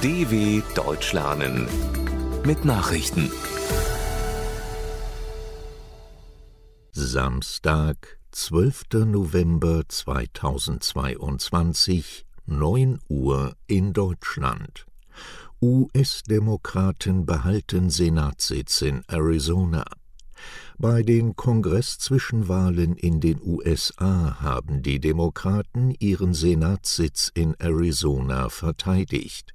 DW Deutsch lernen mit Nachrichten. Samstag, 12. November 2022, 9 Uhr in Deutschland. US-Demokraten behalten Senatssitz in Arizona. Bei den Kongresszwischenwahlen in den USA haben die Demokraten ihren Senatssitz in Arizona verteidigt.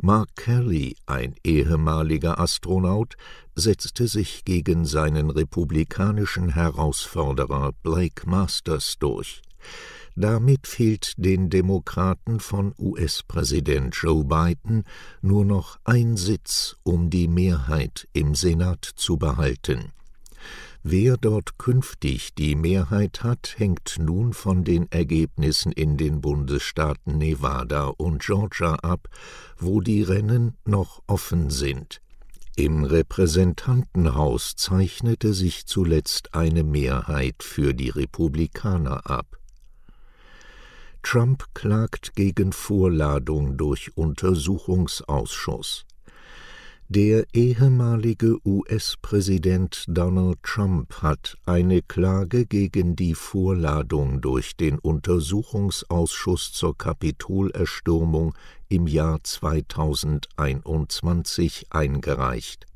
Mark Kelly, ein ehemaliger Astronaut, setzte sich gegen seinen republikanischen Herausforderer Blake Masters durch. Damit fehlt den Demokraten von US-Präsident Joe Biden nur noch ein Sitz, um die Mehrheit im Senat zu behalten. Wer dort künftig die Mehrheit hat, hängt nun von den Ergebnissen in den Bundesstaaten Nevada und Georgia ab, wo die Rennen noch offen sind. Im Repräsentantenhaus zeichnete sich zuletzt eine Mehrheit für die Republikaner ab. Trump klagt gegen Vorladung durch Untersuchungsausschuss. Der ehemalige US-Präsident Donald Trump hat eine Klage gegen die Vorladung durch den Untersuchungsausschuss zur Kapitolerstürmung im Jahr 2021 eingereicht.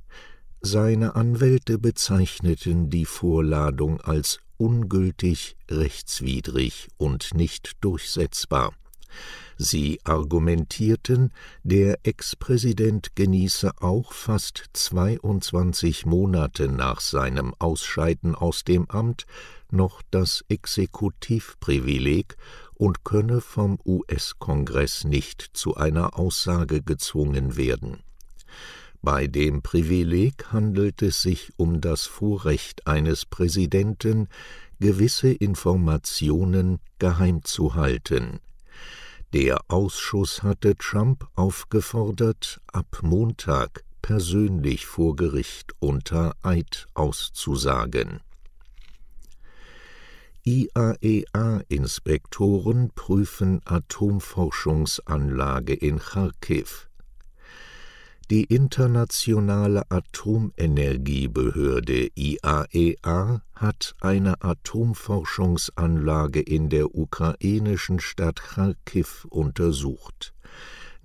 Seine Anwälte bezeichneten die Vorladung als ungültig, rechtswidrig und nicht durchsetzbar. Sie argumentierten, der Ex-Präsident genieße auch fast 22 Monate nach seinem Ausscheiden aus dem Amt noch das Exekutivprivileg und könne vom US-Kongress nicht zu einer Aussage gezwungen werden. Bei dem Privileg handelt es sich um das Vorrecht eines Präsidenten, gewisse Informationen geheim zu halten, der Ausschuss hatte Trump aufgefordert, ab Montag persönlich vor Gericht unter Eid auszusagen. IAEA-Inspektoren prüfen Atomforschungsanlage in Kharkiv. Die Internationale Atomenergiebehörde IAEA hat eine Atomforschungsanlage in der ukrainischen Stadt Kharkiv untersucht.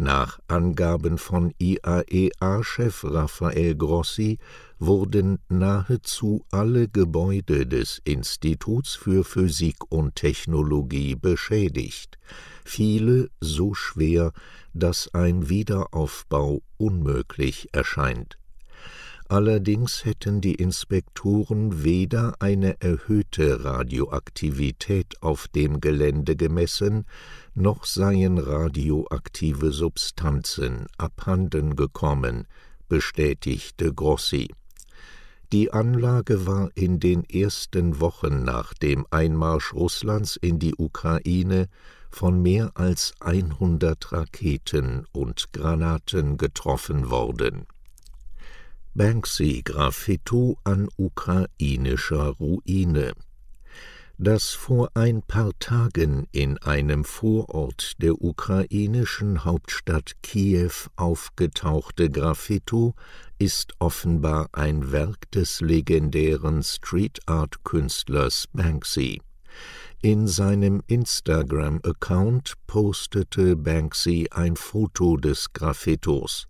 Nach Angaben von IAEA-Chef Rafael Grossi wurden nahezu alle Gebäude des Instituts für Physik und Technologie beschädigt, viele so schwer, dass ein Wiederaufbau unmöglich erscheint. Allerdings hätten die Inspektoren weder eine erhöhte Radioaktivität auf dem Gelände gemessen, noch seien radioaktive Substanzen abhanden gekommen, bestätigte Grossi. Die Anlage war in den ersten Wochen nach dem Einmarsch Russlands in die Ukraine von mehr als 100 Raketen und Granaten getroffen worden. Banksy Graffito an ukrainischer Ruine das vor ein paar Tagen in einem Vorort der ukrainischen Hauptstadt Kiew aufgetauchte Graffito ist offenbar ein Werk des legendären Street Art Künstlers Banksy. In seinem Instagram-Account postete Banksy ein Foto des Graffitos.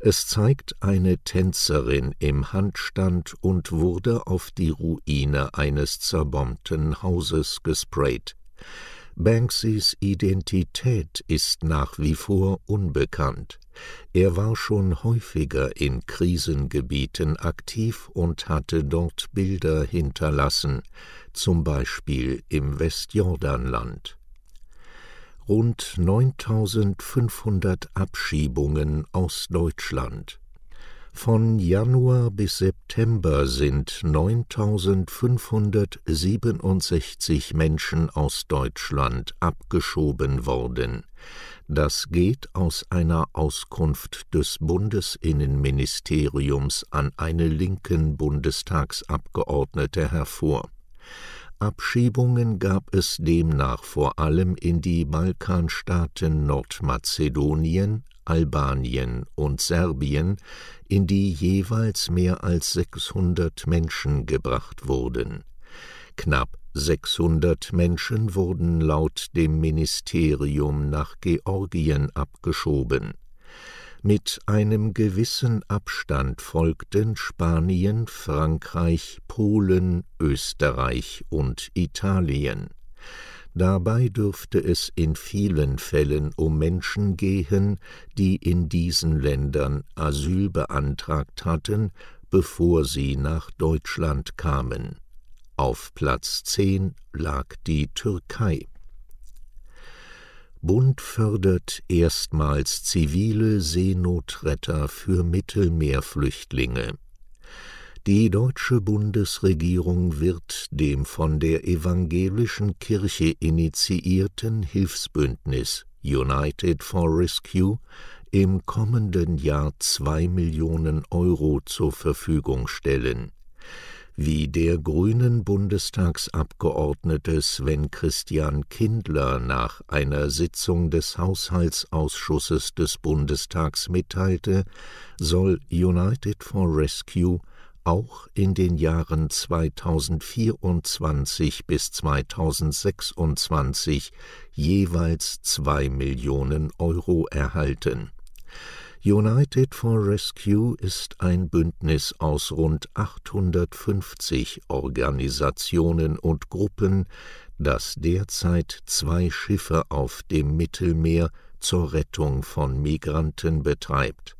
Es zeigt eine Tänzerin im Handstand und wurde auf die Ruine eines zerbombten Hauses gesprayt. Banksys Identität ist nach wie vor unbekannt. Er war schon häufiger in Krisengebieten aktiv und hatte dort Bilder hinterlassen, zum Beispiel im Westjordanland. Rund 9500 Abschiebungen aus Deutschland. Von Januar bis September sind 9567 Menschen aus Deutschland abgeschoben worden. Das geht aus einer Auskunft des Bundesinnenministeriums an eine linken Bundestagsabgeordnete hervor. Abschiebungen gab es demnach vor allem in die Balkanstaaten Nordmazedonien, Albanien und Serbien, in die jeweils mehr als 600 Menschen gebracht wurden. Knapp 600 Menschen wurden laut dem Ministerium nach Georgien abgeschoben. Mit einem gewissen Abstand folgten Spanien, Frankreich, Polen, Österreich und Italien. Dabei dürfte es in vielen Fällen um Menschen gehen, die in diesen Ländern Asyl beantragt hatten, bevor sie nach Deutschland kamen. Auf Platz 10 lag die Türkei. Bund fördert erstmals zivile Seenotretter für Mittelmeerflüchtlinge. Die deutsche Bundesregierung wird dem von der evangelischen Kirche initiierten Hilfsbündnis United for Rescue im kommenden Jahr zwei Millionen Euro zur Verfügung stellen wie der grünen Bundestagsabgeordnete Sven Christian Kindler nach einer Sitzung des Haushaltsausschusses des Bundestags mitteilte, soll United for Rescue auch in den Jahren 2024 bis 2026 jeweils zwei Millionen Euro erhalten United for Rescue ist ein Bündnis aus rund 850 Organisationen und Gruppen, das derzeit zwei Schiffe auf dem Mittelmeer zur Rettung von Migranten betreibt.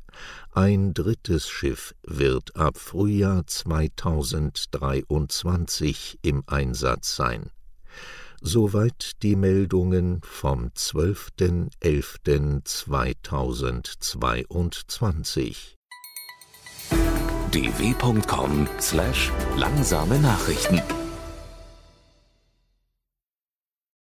Ein drittes Schiff wird ab Frühjahr 2023 im Einsatz sein Soweit die Meldungen vom 12.11.2022. dw.com/langsame Nachrichten